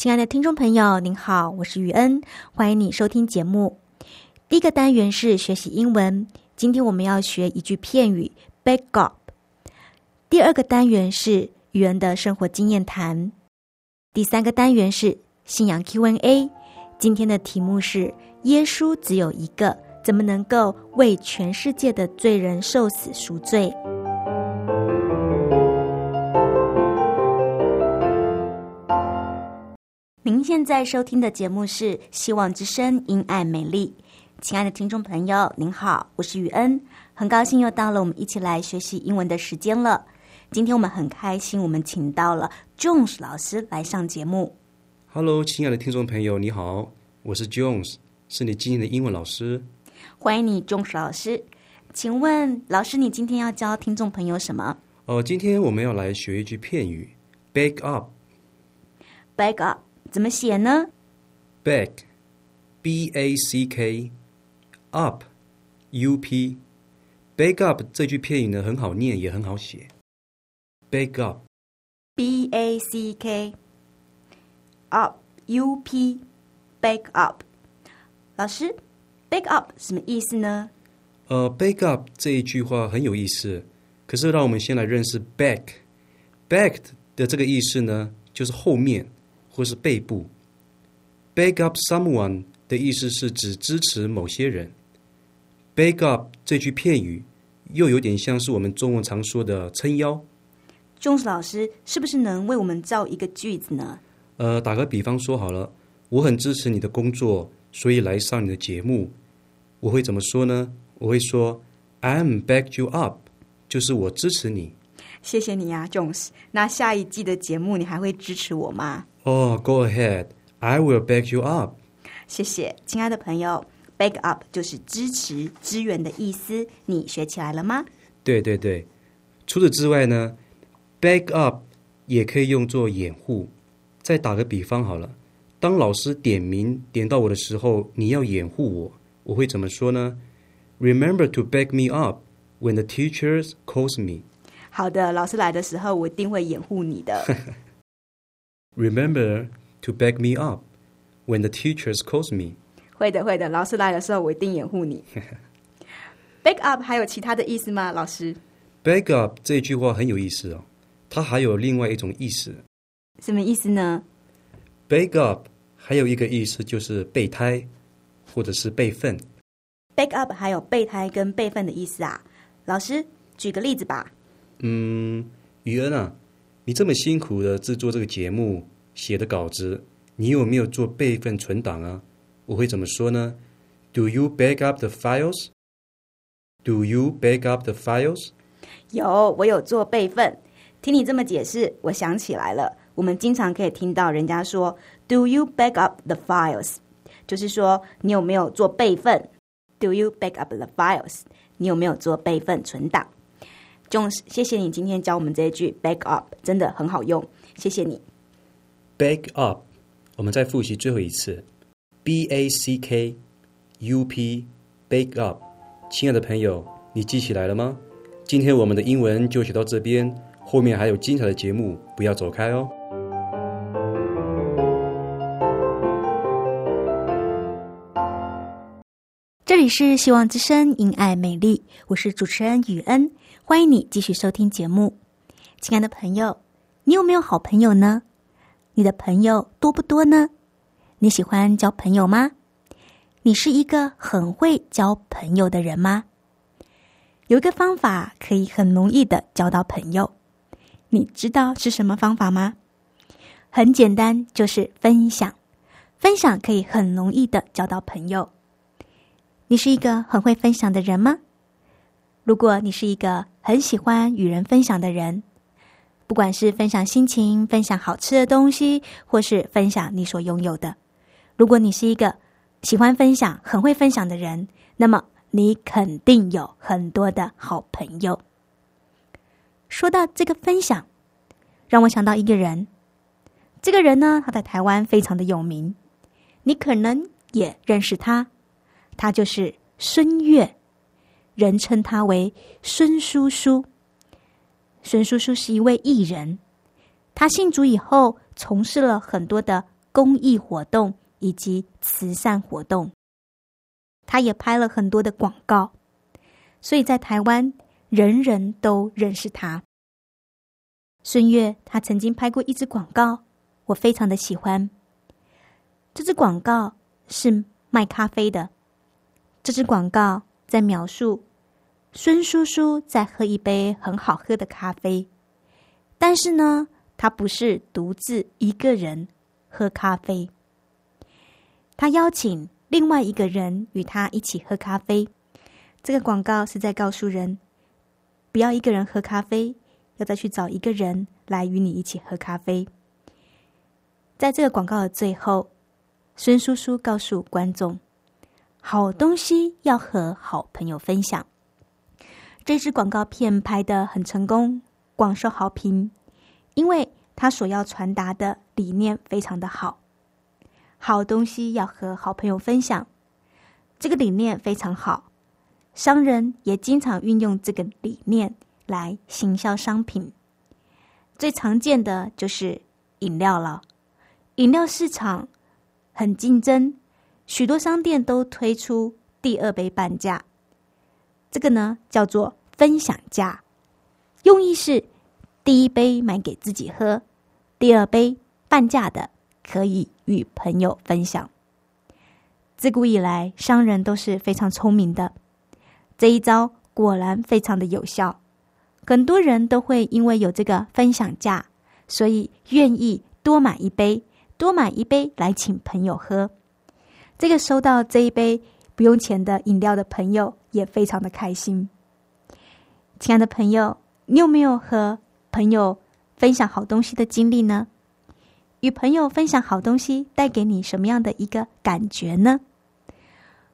亲爱的听众朋友，您好，我是雨恩，欢迎你收听节目。第一个单元是学习英文，今天我们要学一句片语 “back up”。第二个单元是雨恩的生活经验谈。第三个单元是信仰 Q&A。今天的题目是：耶稣只有一个，怎么能够为全世界的罪人受死赎罪？您现在收听的节目是《希望之声·因爱美丽》。亲爱的听众朋友，您好，我是雨恩，很高兴又到了我们一起来学习英文的时间了。今天我们很开心，我们请到了 Jones 老师来上节目。Hello，亲爱的听众朋友，你好，我是 Jones，是你今天的英文老师。欢迎你，Jones 老师。请问老师，你今天要教听众朋友什么？哦，今天我们要来学一句片语，back up。back up。怎么写呢？Back，B A C K，up，U P，back up 这句片语呢很好念，也很好写。Back up，B A C K，up，U P，back up。老师，back up 什么意思呢？呃，back up 这一句话很有意思，可是让我们先来认识 back。back 的这个意思呢，就是后面。或是背部，back up someone 的意思是指支持某些人。back up 这句片语又有点像是我们中文常说的撑腰。Jones 老师是不是能为我们造一个句子呢？呃，打个比方说好了，我很支持你的工作，所以来上你的节目。我会怎么说呢？我会说，I'm back you up，就是我支持你。谢谢你呀，Jones。那下一季的节目你还会支持我吗？哦，Go ahead, I will back you up。谢谢，亲爱的朋友，back up 就是支持、支援的意思。你学起来了吗？对对对。除此之外呢，back up 也可以用作掩护。再打个比方好了，当老师点名点到我的时候，你要掩护我，我会怎么说呢？Remember to back me up when the teachers calls me。好的，老师来的时候，我一定会掩护你的。Remember to back me up when the teachers calls me。会的，会的。老师来的时候，我一定掩护你。Back up 还有其他的意思吗？老师？Back up 这句话很有意思哦，它还有另外一种意思。什么意思呢？Back up 还有一个意思就是备胎，或者是备份。Back up 还有备胎跟备份的意思啊？老师举个例子吧。嗯，雨恩啊。你这么辛苦的制作这个节目，写的稿子，你有没有做备份存档啊？我会怎么说呢？Do you back up the files? Do you back up the files? 有，我有做备份。听你这么解释，我想起来了。我们经常可以听到人家说，Do you back up the files？就是说你有没有做备份？Do you back up the files？你有没有做备份存档？Jones，谢谢你今天教我们这一句 “back up”，真的很好用，谢谢你。Back up，我们再复习最后一次，B A C K U P，back up。亲爱的朋友，你记起来了吗？今天我们的英文就学到这边，后面还有精彩的节目，不要走开哦。这里是希望之声，因爱美丽，我是主持人雨恩，欢迎你继续收听节目。亲爱的朋友，你有没有好朋友呢？你的朋友多不多呢？你喜欢交朋友吗？你是一个很会交朋友的人吗？有一个方法可以很容易的交到朋友，你知道是什么方法吗？很简单，就是分享。分享可以很容易的交到朋友。你是一个很会分享的人吗？如果你是一个很喜欢与人分享的人，不管是分享心情、分享好吃的东西，或是分享你所拥有的，如果你是一个喜欢分享、很会分享的人，那么你肯定有很多的好朋友。说到这个分享，让我想到一个人。这个人呢，他在台湾非常的有名。你可能也认识他，他就是孙悦，人称他为孙叔叔。孙叔叔是一位艺人，他信主以后，从事了很多的公益活动以及慈善活动。他也拍了很多的广告，所以在台湾人人都认识他。孙悦他曾经拍过一支广告，我非常的喜欢。这支广告是卖咖啡的。这支广告在描述孙叔叔在喝一杯很好喝的咖啡，但是呢，他不是独自一个人喝咖啡，他邀请另外一个人与他一起喝咖啡。这个广告是在告诉人，不要一个人喝咖啡，要再去找一个人来与你一起喝咖啡。在这个广告的最后。孙叔叔告诉观众：“好东西要和好朋友分享。”这支广告片拍的很成功，广受好评，因为他所要传达的理念非常的好。好东西要和好朋友分享，这个理念非常好。商人也经常运用这个理念来行销商品，最常见的就是饮料了。饮料市场。很竞争，许多商店都推出第二杯半价。这个呢叫做分享价，用意是第一杯买给自己喝，第二杯半价的可以与朋友分享。自古以来，商人都是非常聪明的，这一招果然非常的有效。很多人都会因为有这个分享价，所以愿意多买一杯。多买一杯来请朋友喝，这个收到这一杯不用钱的饮料的朋友也非常的开心。亲爱的朋友，你有没有和朋友分享好东西的经历呢？与朋友分享好东西带给你什么样的一个感觉呢？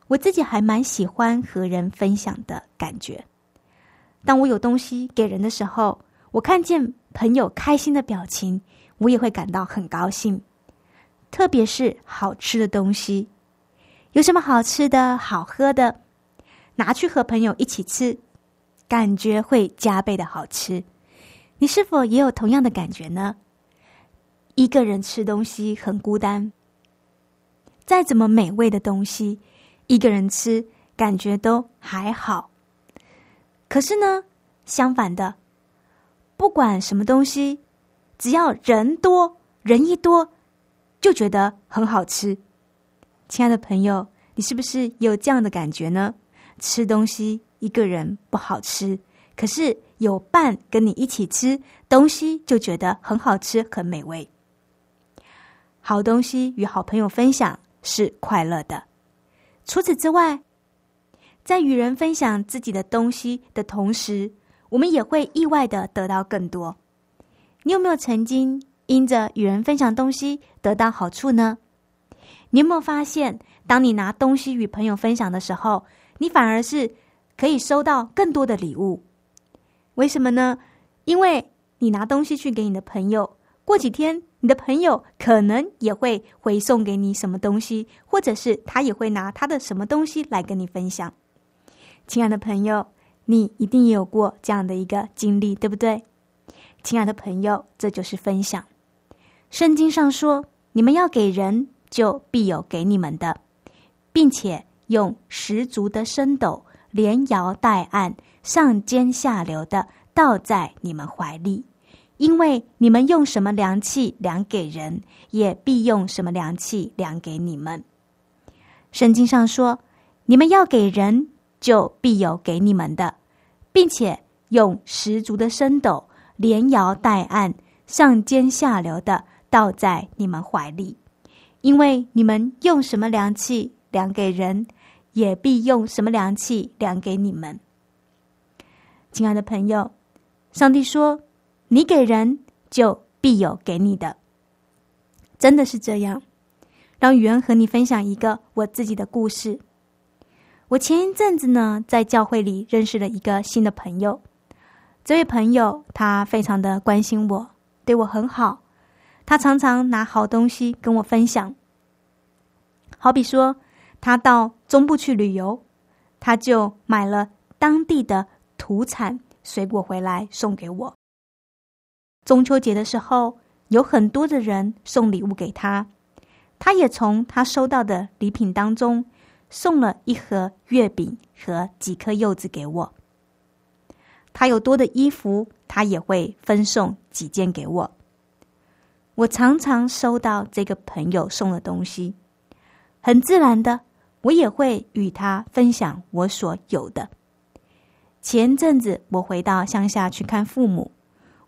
我自己还蛮喜欢和人分享的感觉。当我有东西给人的时候，我看见朋友开心的表情，我也会感到很高兴。特别是好吃的东西，有什么好吃的好喝的，拿去和朋友一起吃，感觉会加倍的好吃。你是否也有同样的感觉呢？一个人吃东西很孤单，再怎么美味的东西，一个人吃感觉都还好。可是呢，相反的，不管什么东西，只要人多人一多。就觉得很好吃，亲爱的朋友，你是不是有这样的感觉呢？吃东西一个人不好吃，可是有伴跟你一起吃东西，就觉得很好吃、很美味。好东西与好朋友分享是快乐的。除此之外，在与人分享自己的东西的同时，我们也会意外的得到更多。你有没有曾经？因着与人分享东西得到好处呢？你有没有发现，当你拿东西与朋友分享的时候，你反而是可以收到更多的礼物？为什么呢？因为你拿东西去给你的朋友，过几天你的朋友可能也会回送给你什么东西，或者是他也会拿他的什么东西来跟你分享。亲爱的朋友，你一定也有过这样的一个经历，对不对？亲爱的朋友，这就是分享。圣经上说：“你们要给人，就必有给你们的，并且用十足的升斗，连摇带按，上尖下流的倒在你们怀里。因为你们用什么量器量给人，也必用什么量器量给你们。圣经上说：“你们要给人，就必有给你们的，并且用十足的升斗，连摇带按，上尖下流的倒在你们怀里。因为你们用什么量器量给人，也必用什么量器量给你们。”亲爱的朋友，上帝说。你给人，就必有给你的，真的是这样。让雨恩和你分享一个我自己的故事。我前一阵子呢，在教会里认识了一个新的朋友。这位朋友他非常的关心我，对我很好。他常常拿好东西跟我分享。好比说，他到中部去旅游，他就买了当地的土产水果回来送给我。中秋节的时候，有很多的人送礼物给他，他也从他收到的礼品当中送了一盒月饼和几颗柚子给我。他有多的衣服，他也会分送几件给我。我常常收到这个朋友送的东西，很自然的，我也会与他分享我所有的。前阵子我回到乡下去看父母。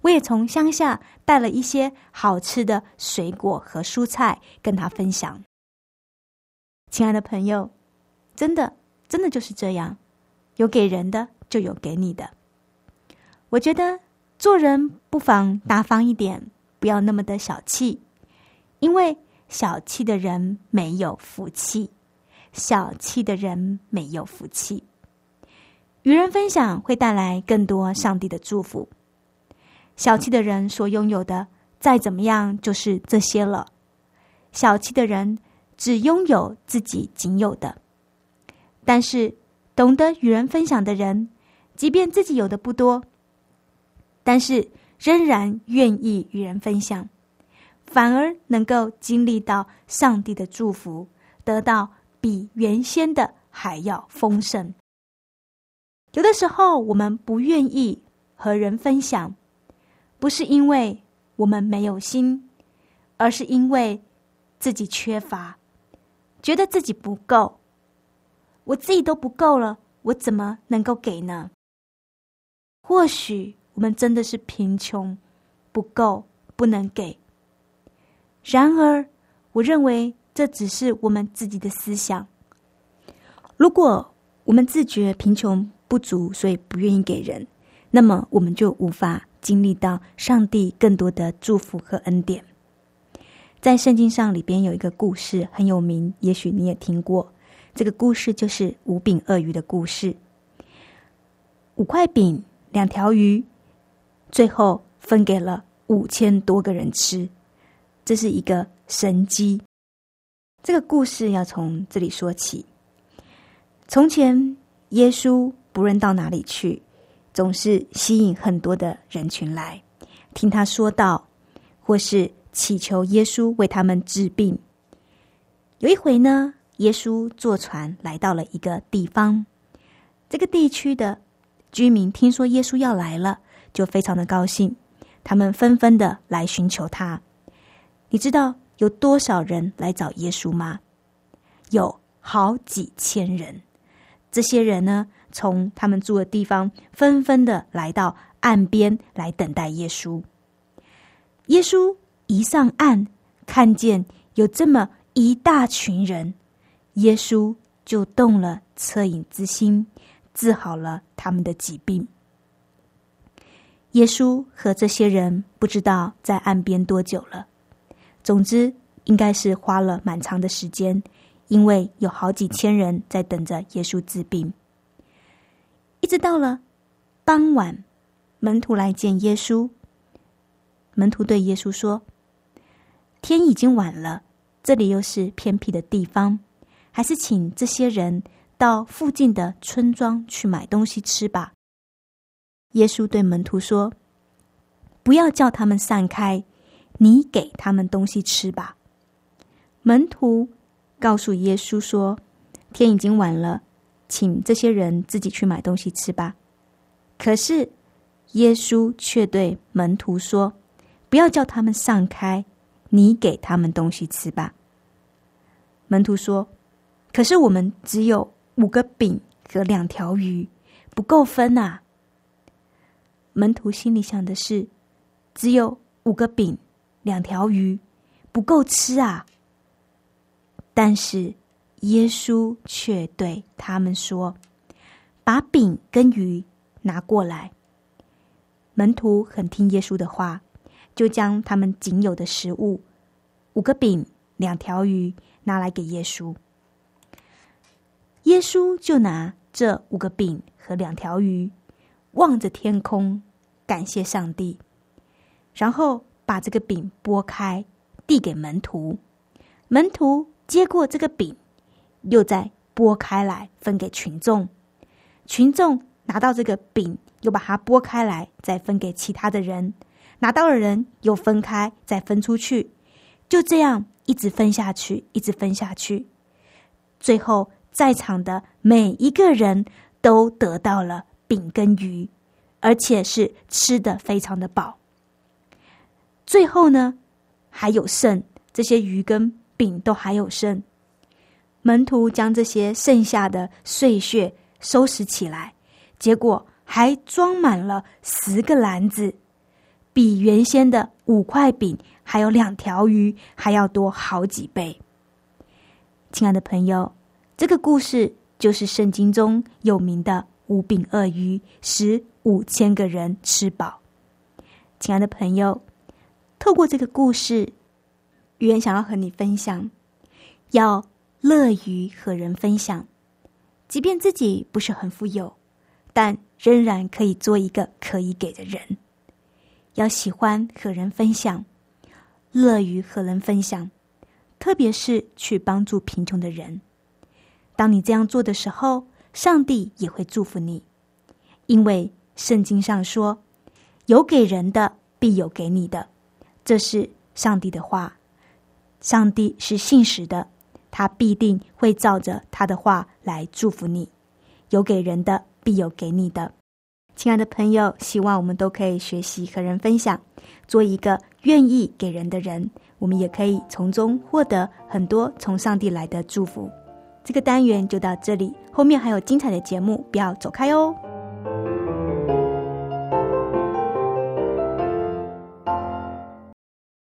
我也从乡下带了一些好吃的水果和蔬菜跟他分享。亲爱的朋友，真的，真的就是这样，有给人的就有给你的。我觉得做人不妨大方一点，不要那么的小气，因为小气的人没有福气，小气的人没有福气。与人分享会带来更多上帝的祝福。小气的人所拥有的，再怎么样就是这些了。小气的人只拥有自己仅有的，但是懂得与人分享的人，即便自己有的不多，但是仍然愿意与人分享，反而能够经历到上帝的祝福，得到比原先的还要丰盛。有的时候，我们不愿意和人分享。不是因为我们没有心，而是因为自己缺乏，觉得自己不够。我自己都不够了，我怎么能够给呢？或许我们真的是贫穷，不够，不能给。然而，我认为这只是我们自己的思想。如果我们自觉贫穷不足，所以不愿意给人，那么我们就无法。经历到上帝更多的祝福和恩典，在圣经上里边有一个故事很有名，也许你也听过。这个故事就是五饼鳄鱼的故事。五块饼，两条鱼，最后分给了五千多个人吃，这是一个神机。这个故事要从这里说起。从前，耶稣不论到哪里去。总是吸引很多的人群来听他说道，或是祈求耶稣为他们治病。有一回呢，耶稣坐船来到了一个地方，这个地区的居民听说耶稣要来了，就非常的高兴，他们纷纷的来寻求他。你知道有多少人来找耶稣吗？有好几千人。这些人呢？从他们住的地方纷纷的来到岸边来等待耶稣。耶稣一上岸，看见有这么一大群人，耶稣就动了恻隐之心，治好了他们的疾病。耶稣和这些人不知道在岸边多久了，总之应该是花了蛮长的时间，因为有好几千人在等着耶稣治病。一直到了傍晚，门徒来见耶稣。门徒对耶稣说：“天已经晚了，这里又是偏僻的地方，还是请这些人到附近的村庄去买东西吃吧。”耶稣对门徒说：“不要叫他们散开，你给他们东西吃吧。”门徒告诉耶稣说：“天已经晚了，请这些人自己去买东西吃吧。可是耶稣却对门徒说：“不要叫他们散开，你给他们东西吃吧。”门徒说：“可是我们只有五个饼和两条鱼，不够分啊。”门徒心里想的是：“只有五个饼，两条鱼，不够吃啊。”但是耶稣却对他们说：“把饼跟鱼拿过来。”门徒很听耶稣的话，就将他们仅有的食物——五个饼、两条鱼——拿来给耶稣。耶稣就拿这五个饼和两条鱼，望着天空。感谢上帝，然后把这个饼拨开，递给门徒。门徒接过这个饼，又再拨开来分给群众。群众拿到这个饼，又把它拨开来，再分给其他的人。拿到的人又分开，再分出去。就这样一直分下去，一直分下去。最后，在场的每一个人都得到了饼跟鱼。而且是吃的非常的饱，最后呢还有剩，这些鱼跟饼都还有剩。门徒将这些剩下的碎屑收拾起来，结果还装满了十个篮子，比原先的五块饼还有两条鱼还要多好几倍。亲爱的朋友，这个故事就是圣经中有名的五饼鳄鱼使。五千个人吃饱，亲爱的朋友，透过这个故事，语言想要和你分享，要乐于和人分享，即便自己不是很富有，但仍然可以做一个可以给的人。要喜欢和人分享，乐于和人分享，特别是去帮助贫穷的人。当你这样做的时候，上帝也会祝福你，因为。圣经上说：“有给人的，必有给你的。”这是上帝的话。上帝是信实的，他必定会照着他的话来祝福你。有给人的，必有给你的。亲爱的朋友，希望我们都可以学习和人分享，做一个愿意给人的人。我们也可以从中获得很多从上帝来的祝福。这个单元就到这里，后面还有精彩的节目，不要走开哦。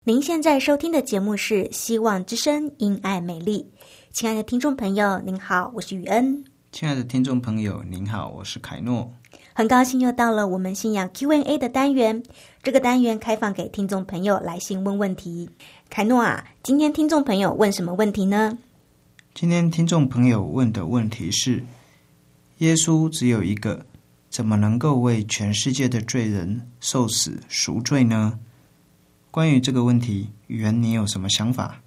您现在收听的节目是《希望之声·因爱美丽》。亲爱的听众朋友，您好，我是雨恩。亲爱的听众朋友，您好，我是凯诺。很高兴又到了我们信仰 Q&A 的单元。这个单元开放给听众朋友来信问问题。凯诺啊，今天听众朋友问什么问题呢？今天听众朋友问的问题是：耶稣只有一个，怎么能够为全世界的罪人受死赎罪呢？关于这个问题，语言你有什么想法？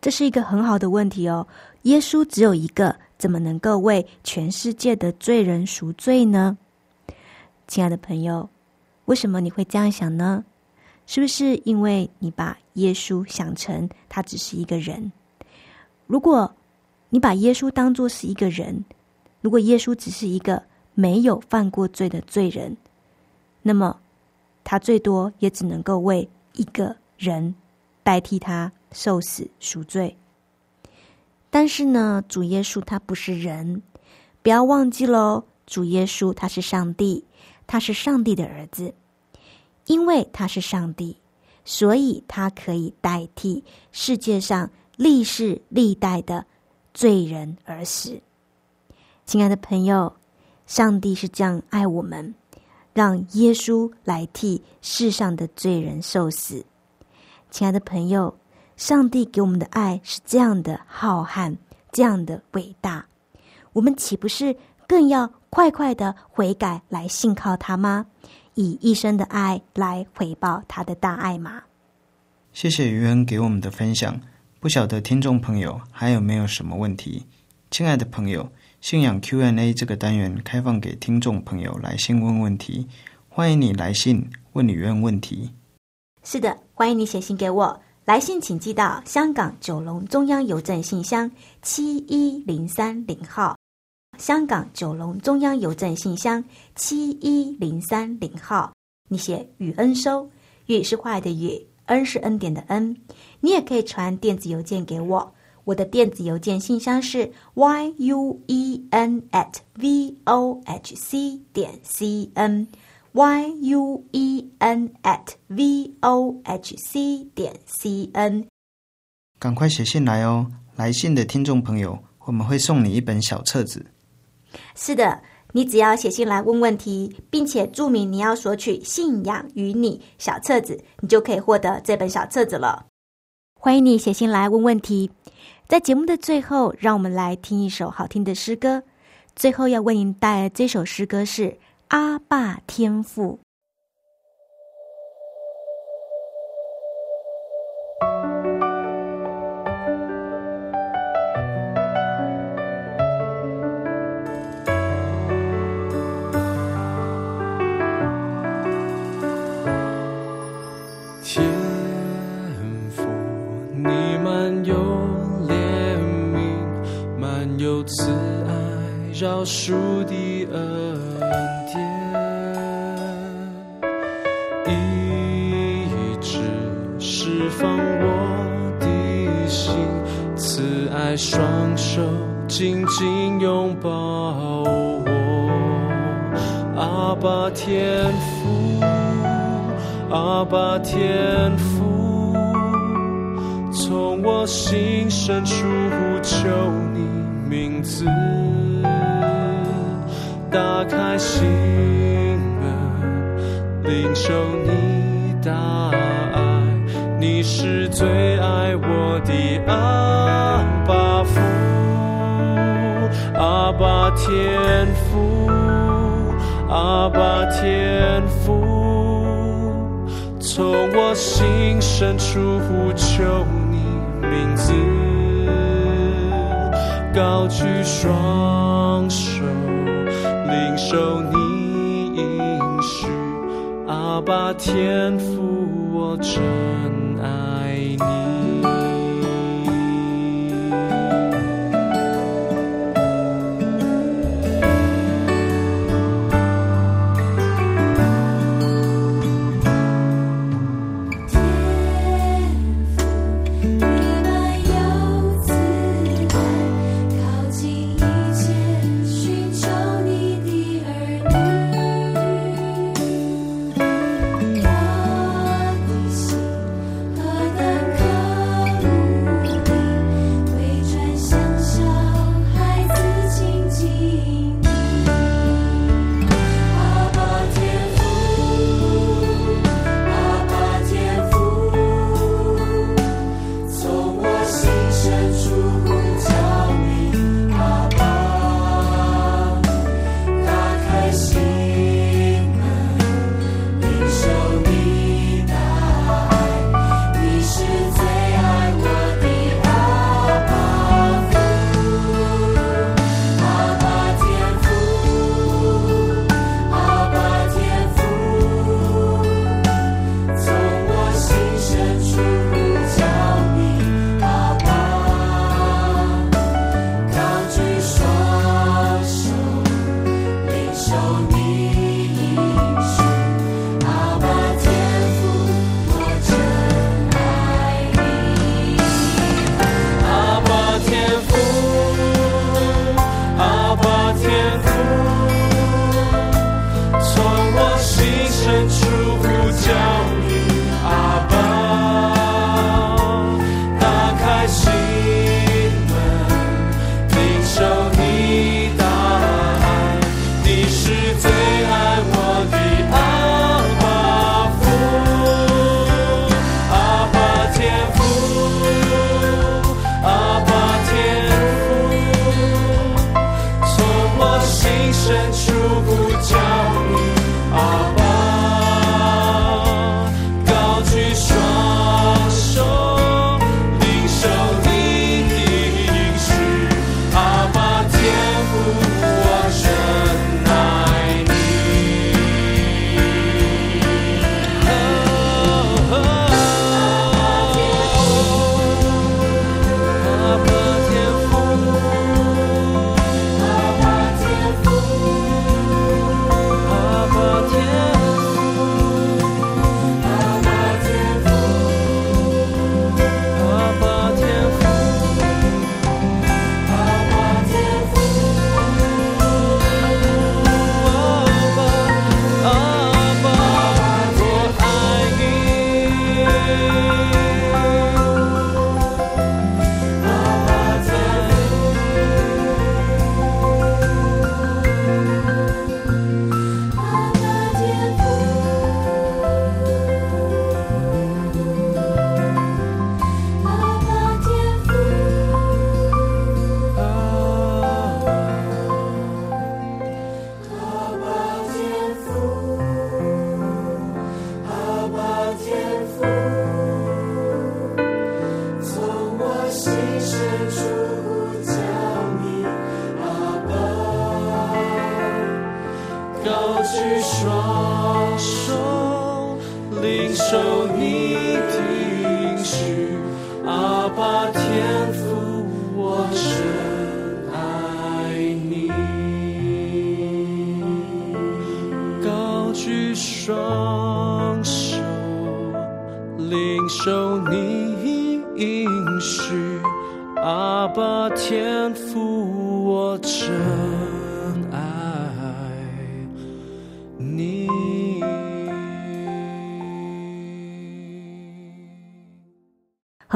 这是一个很好的问题哦。耶稣只有一个，怎么能够为全世界的罪人赎罪呢？亲爱的朋友，为什么你会这样想呢？是不是因为你把耶稣想成他只是一个人？如果你把耶稣当作是一个人，如果耶稣只是一个没有犯过罪的罪人，那么他最多也只能够为。一个人代替他受死赎罪，但是呢，主耶稣他不是人，不要忘记喽。主耶稣他是上帝，他是上帝的儿子，因为他是上帝，所以他可以代替世界上历世历代的罪人而死。亲爱的朋友，上帝是这样爱我们。让耶稣来替世上的罪人受死，亲爱的朋友，上帝给我们的爱是这样的浩瀚，这样的伟大，我们岂不是更要快快的悔改来信靠他吗？以一生的爱来回报他的大爱吗？谢谢余恩给我们的分享。不晓得听众朋友还有没有什么问题？亲爱的朋友。信仰 Q&A 这个单元开放给听众朋友来信问问题，欢迎你来信问你问问题。是的，欢迎你写信给我。来信请寄到香港九龙中央邮政信箱七一零三零号。香港九龙中央邮政信箱七一零三零号。你写雨恩收，雨是坏的雨，恩是恩典的恩。你也可以传电子邮件给我。我的电子邮件信箱是 y u e n at v o h c 点 c n y u e n at v o h c 点 c n。赶快写信来哦！来信的听众朋友，我们会送你一本小册子。是的，你只要写信来问问题，并且注明你要索取《信仰与你》小册子，你就可以获得这本小册子了。欢迎你写信来问问题。在节目的最后，让我们来听一首好听的诗歌。最后要为您带来这首诗歌是《阿爸天赋》。树的恩典，一直释放我的心，慈爱双手紧紧拥抱我。阿爸天父，阿爸天父，从我心深处开心门，领受你大爱，你是最爱我的阿爸父，阿爸天父，阿爸天父，从我心深处呼求你名字，高举双手。受你应许，阿爸天父，我真爱你。深处不见双手，领受你应许，阿爸天父，我真。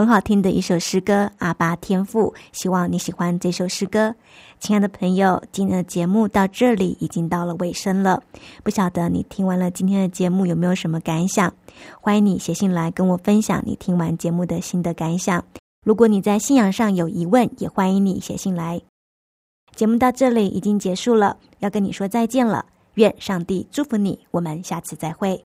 很好听的一首诗歌《阿巴天赋》，希望你喜欢这首诗歌。亲爱的朋友，今天的节目到这里已经到了尾声了，不晓得你听完了今天的节目有没有什么感想？欢迎你写信来跟我分享你听完节目的心得感想。如果你在信仰上有疑问，也欢迎你写信来。节目到这里已经结束了，要跟你说再见了。愿上帝祝福你，我们下次再会。